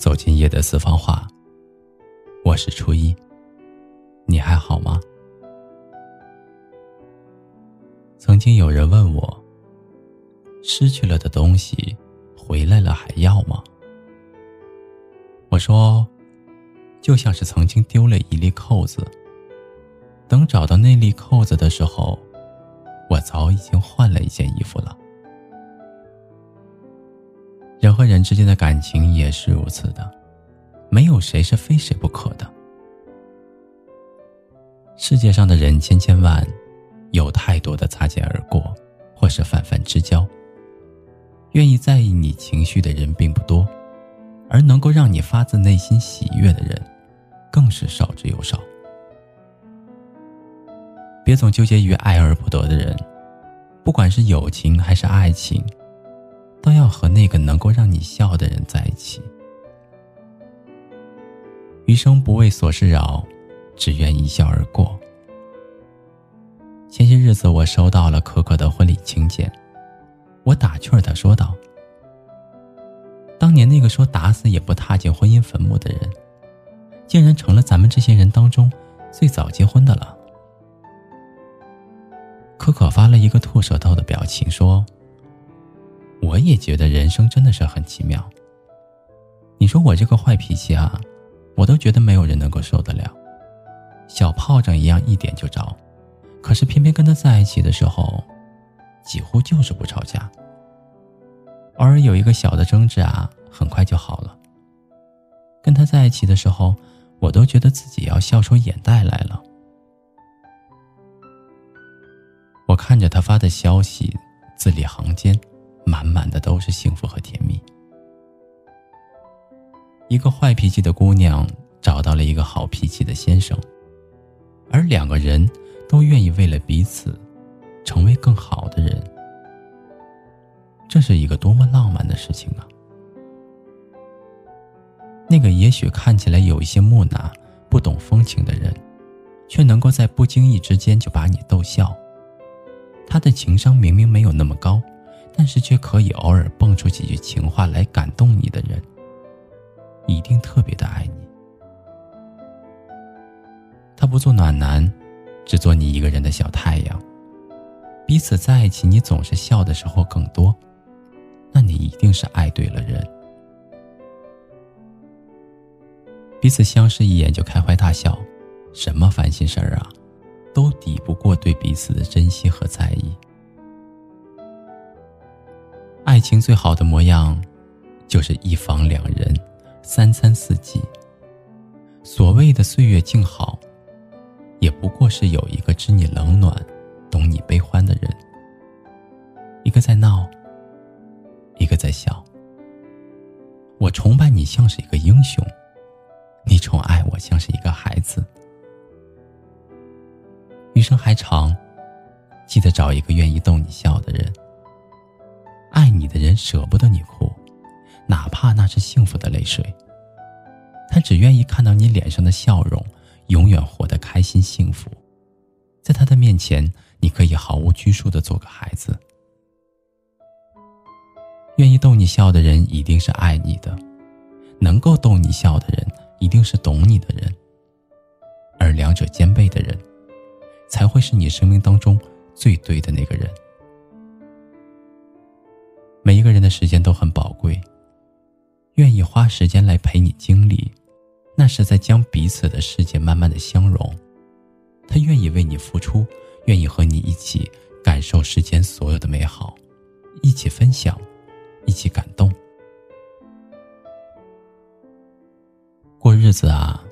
走进夜的四方话。我是初一，你还好吗？曾经有人问我：失去了的东西，回来了还要吗？我说，就像是曾经丢了一粒扣子，等找到那粒扣子的时候，我早已经换了一件衣服了。人和人之间的感情也是如此的，没有谁是非谁不可的。世界上的人千千万，有太多的擦肩而过，或是泛泛之交。愿意在意你情绪的人并不多，而能够让你发自内心喜悦的人，更是少之又少。别总纠结于爱而不得的人，不管是友情还是爱情。都要和那个能够让你笑的人在一起。余生不为琐事扰，只愿一笑而过。前些日子，我收到了可可的婚礼请柬，我打趣儿的说道：“当年那个说打死也不踏进婚姻坟墓的人，竟然成了咱们这些人当中最早结婚的了。”可可发了一个吐舌头的表情说。我也觉得人生真的是很奇妙。你说我这个坏脾气啊，我都觉得没有人能够受得了，小炮仗一样一点就着。可是偏偏跟他在一起的时候，几乎就是不吵架。偶尔有一个小的争执啊，很快就好了。跟他在一起的时候，我都觉得自己要笑出眼袋来了。我看着他发的消息，字里行间。满满的都是幸福和甜蜜。一个坏脾气的姑娘找到了一个好脾气的先生，而两个人都愿意为了彼此成为更好的人。这是一个多么浪漫的事情啊！那个也许看起来有一些木讷、不懂风情的人，却能够在不经意之间就把你逗笑。他的情商明明没有那么高。但是却可以偶尔蹦出几句情话来感动你的人，一定特别的爱你。他不做暖男，只做你一个人的小太阳。彼此在一起，你总是笑的时候更多，那你一定是爱对了人。彼此相视一眼就开怀大笑，什么烦心事儿啊，都抵不过对彼此的珍惜和在意。爱情最好的模样，就是一房两人，三餐四季。所谓的岁月静好，也不过是有一个知你冷暖、懂你悲欢的人。一个在闹，一个在笑。我崇拜你像是一个英雄，你宠爱我像是一个孩子。余生还长，记得找一个愿意逗你笑的人。爱你的人舍不得你哭，哪怕那是幸福的泪水。他只愿意看到你脸上的笑容，永远活得开心幸福。在他的面前，你可以毫无拘束的做个孩子。愿意逗你笑的人一定是爱你的，能够逗你笑的人一定是懂你的人。而两者兼备的人，才会是你生命当中最对的那个人。每一个人的时间都很宝贵，愿意花时间来陪你经历，那是在将彼此的世界慢慢的相融。他愿意为你付出，愿意和你一起感受世间所有的美好，一起分享，一起感动。过日子啊，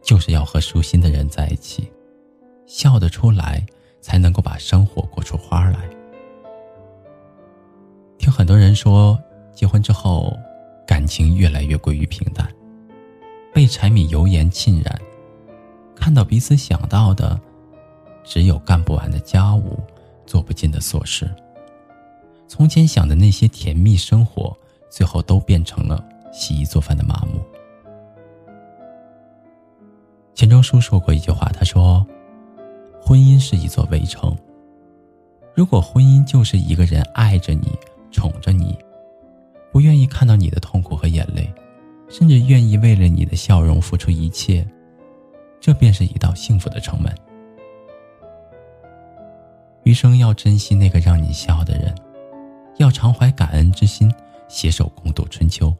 就是要和舒心的人在一起，笑得出来，才能够把生活过出花来。听很多人说，结婚之后，感情越来越归于平淡，被柴米油盐浸染，看到彼此想到的，只有干不完的家务，做不尽的琐事。从前想的那些甜蜜生活，最后都变成了洗衣做饭的麻木。钱钟书说过一句话，他说：“婚姻是一座围城，如果婚姻就是一个人爱着你。”宠着你，不愿意看到你的痛苦和眼泪，甚至愿意为了你的笑容付出一切，这便是一道幸福的城门。余生要珍惜那个让你笑的人，要常怀感恩之心，携手共度春秋。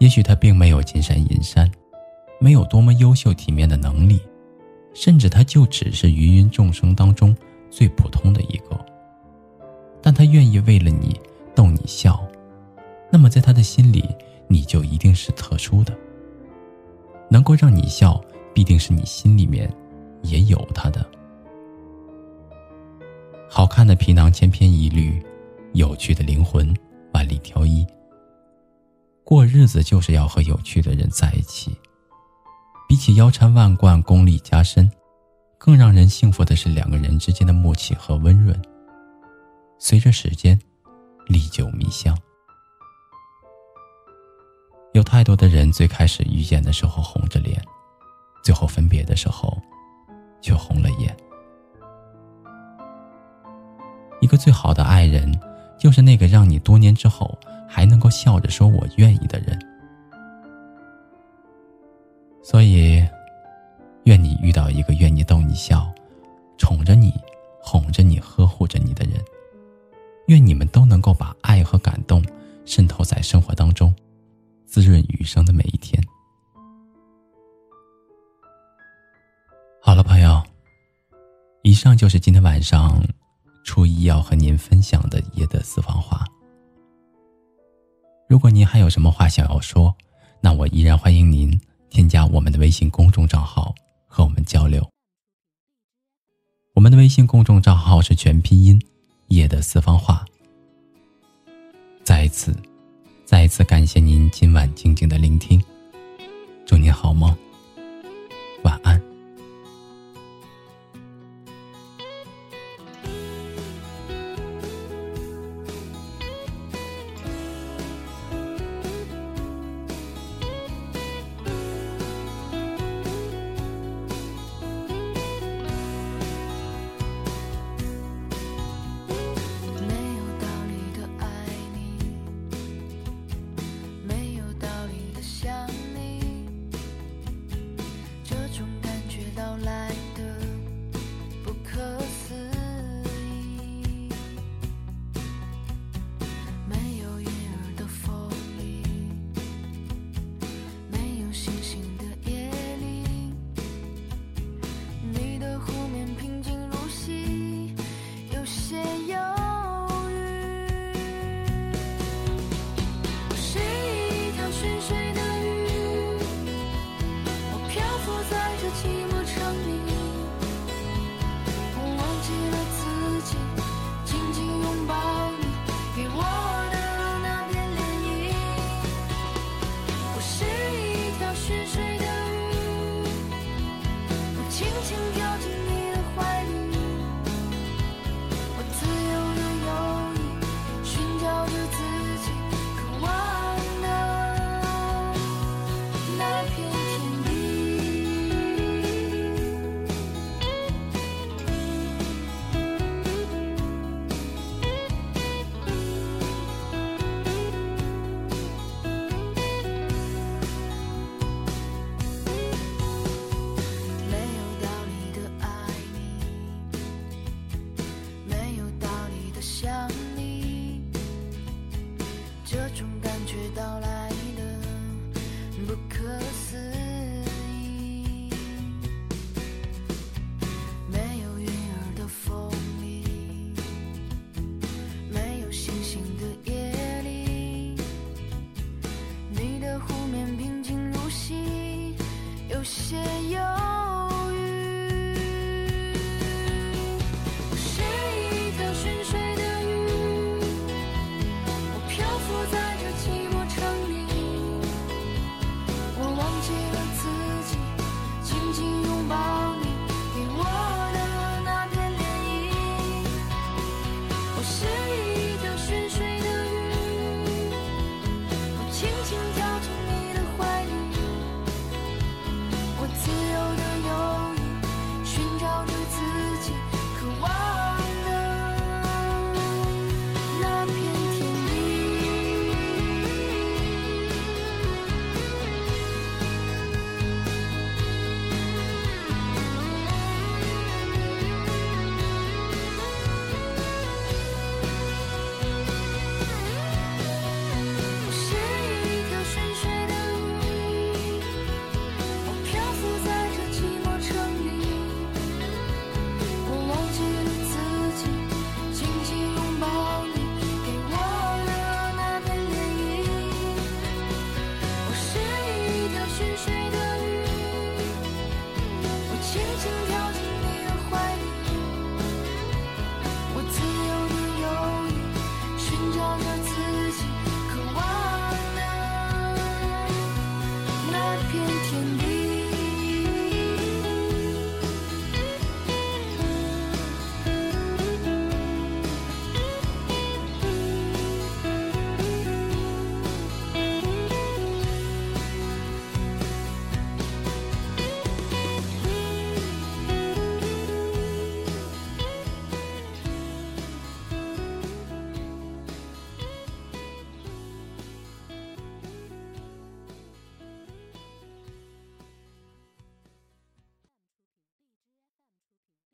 也许他并没有金山银山，没有多么优秀体面的能力，甚至他就只是芸芸众生当中最普通的一个。但他愿意为了你逗你笑，那么在他的心里，你就一定是特殊的。能够让你笑，必定是你心里面也有他的。好看的皮囊千篇一律，有趣的灵魂万里挑一。过日子就是要和有趣的人在一起。比起腰缠万贯、功力加深，更让人幸福的是两个人之间的默契和温润。随着时间，历久弥香。有太多的人，最开始遇见的时候红着脸，最后分别的时候，却红了眼。一个最好的爱人，就是那个让你多年之后。还能够笑着说“我愿意”的人，以上就是今天晚上初一要和您分享的夜的私房话。如果您还有什么话想要说，那我依然欢迎您添加我们的微信公众账号和我们交流。我们的微信公众账号是全拼音“夜的四方话”。再一次，再一次感谢您今晚静静的聆听，祝您好梦。